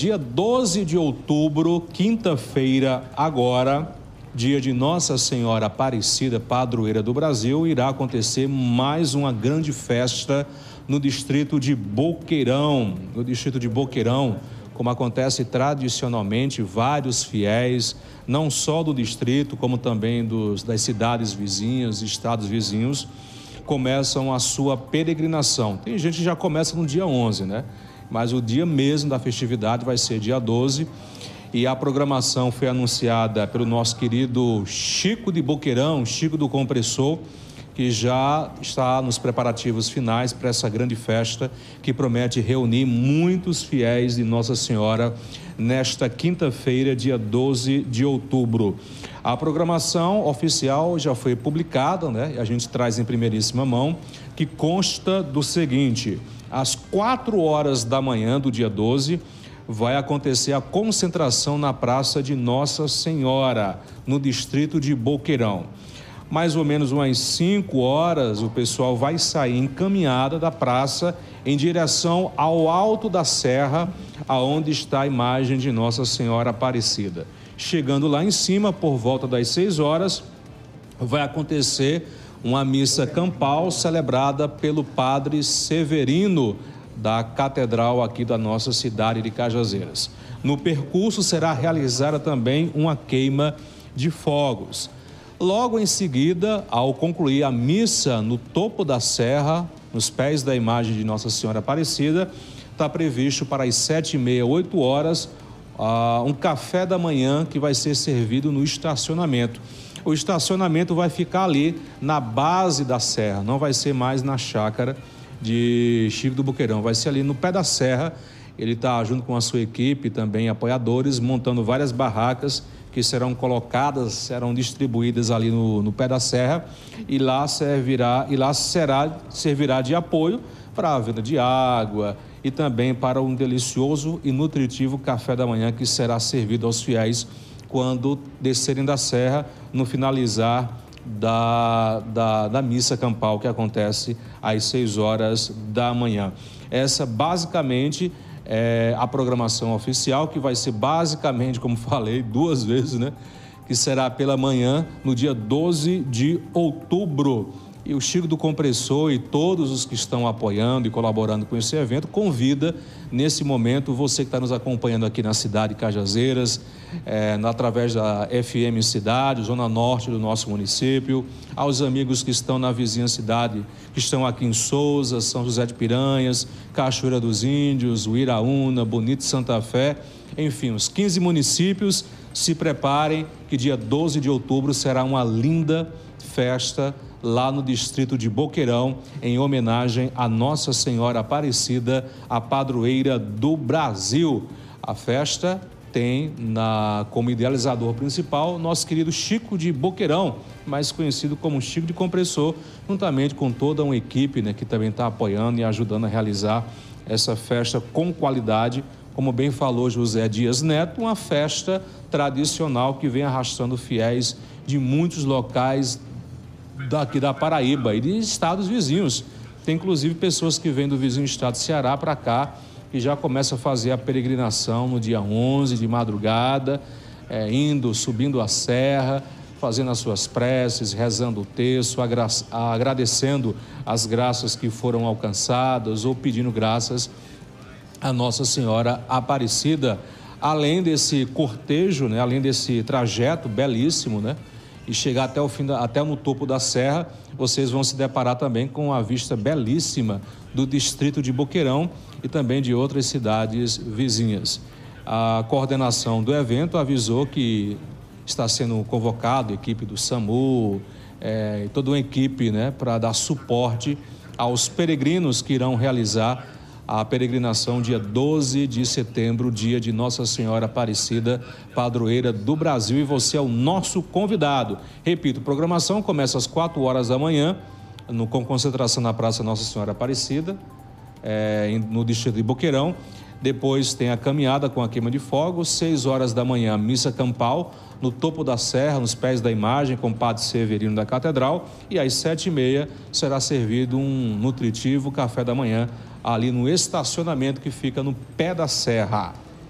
Dia 12 de outubro, quinta-feira, agora, dia de Nossa Senhora Aparecida, padroeira do Brasil, irá acontecer mais uma grande festa no distrito de Boqueirão. No distrito de Boqueirão, como acontece tradicionalmente, vários fiéis, não só do distrito, como também dos, das cidades vizinhas, estados vizinhos, começam a sua peregrinação. Tem gente que já começa no dia 11, né? Mas o dia mesmo da festividade vai ser dia 12 e a programação foi anunciada pelo nosso querido Chico de Boqueirão, Chico do Compressor, que já está nos preparativos finais para essa grande festa que promete reunir muitos fiéis de Nossa Senhora nesta quinta-feira, dia 12 de outubro. A programação oficial já foi publicada, né? A gente traz em primeiríssima mão, que consta do seguinte: às quatro horas da manhã do dia 12, vai acontecer a concentração na Praça de Nossa Senhora, no distrito de Boqueirão. Mais ou menos umas 5 horas, o pessoal vai sair encaminhada da praça em direção ao alto da serra, aonde está a imagem de Nossa Senhora Aparecida. Chegando lá em cima, por volta das 6 horas, vai acontecer uma missa campal celebrada pelo padre Severino da catedral aqui da nossa cidade de Cajazeiras. No percurso será realizada também uma queima de fogos. Logo em seguida, ao concluir a missa no topo da serra, nos pés da imagem de Nossa Senhora Aparecida, está previsto para as sete e meia, oito horas, uh, um café da manhã que vai ser servido no estacionamento. O estacionamento vai ficar ali na base da serra, não vai ser mais na chácara de Chico do Buqueirão. Vai ser ali no pé da serra. Ele está junto com a sua equipe, também apoiadores, montando várias barracas que serão colocadas, serão distribuídas ali no, no pé da serra e lá servirá e lá será servirá de apoio para a venda de água e também para um delicioso e nutritivo café da manhã que será servido aos fiéis quando descerem da serra no finalizar da, da, da missa campal que acontece às 6 horas da manhã. Essa basicamente é a programação oficial, que vai ser basicamente, como falei duas vezes, né? Que será pela manhã, no dia 12 de outubro. E o Chico do Compressor e todos os que estão apoiando e colaborando com esse evento convida nesse momento você que está nos acompanhando aqui na cidade de Cajazeiras, é, através da FM Cidade, zona norte do nosso município, aos amigos que estão na vizinha cidade, que estão aqui em Souza, São José de Piranhas, Cachoeira dos Índios, Uiraúna, Bonito Santa Fé, enfim, os 15 municípios se preparem que dia 12 de outubro será uma linda festa lá no distrito de Boqueirão, em homenagem a Nossa Senhora Aparecida, a padroeira do Brasil. A festa tem na, como idealizador principal nosso querido Chico de Boqueirão, mais conhecido como Chico de Compressor, juntamente com toda uma equipe né, que também está apoiando e ajudando a realizar essa festa com qualidade. Como bem falou José Dias Neto, uma festa tradicional que vem arrastando fiéis de muitos locais daqui da Paraíba e de estados vizinhos. Tem inclusive pessoas que vêm do vizinho estado Ceará para cá e já começam a fazer a peregrinação no dia 11 de madrugada, é, indo, subindo a serra, fazendo as suas preces, rezando o texto, agra agradecendo as graças que foram alcançadas ou pedindo graças a Nossa Senhora Aparecida. Além desse cortejo, né, além desse trajeto belíssimo, né, e chegar até, o fim da, até no topo da serra, vocês vão se deparar também com a vista belíssima do distrito de Boqueirão e também de outras cidades vizinhas. A coordenação do evento avisou que está sendo convocado a equipe do SAMU, é, toda uma equipe né, para dar suporte aos peregrinos que irão realizar a peregrinação dia 12 de setembro, dia de Nossa Senhora Aparecida, padroeira do Brasil, e você é o nosso convidado. Repito, programação começa às 4 horas da manhã, no, com concentração na Praça Nossa Senhora Aparecida, é, no distrito de Boqueirão. Depois tem a caminhada com a queima de fogos, 6 horas da manhã, missa campal, no topo da serra, nos pés da imagem, com o Padre Severino da Catedral. E às sete e meia será servido um nutritivo café da manhã ali no estacionamento que fica no pé da serra.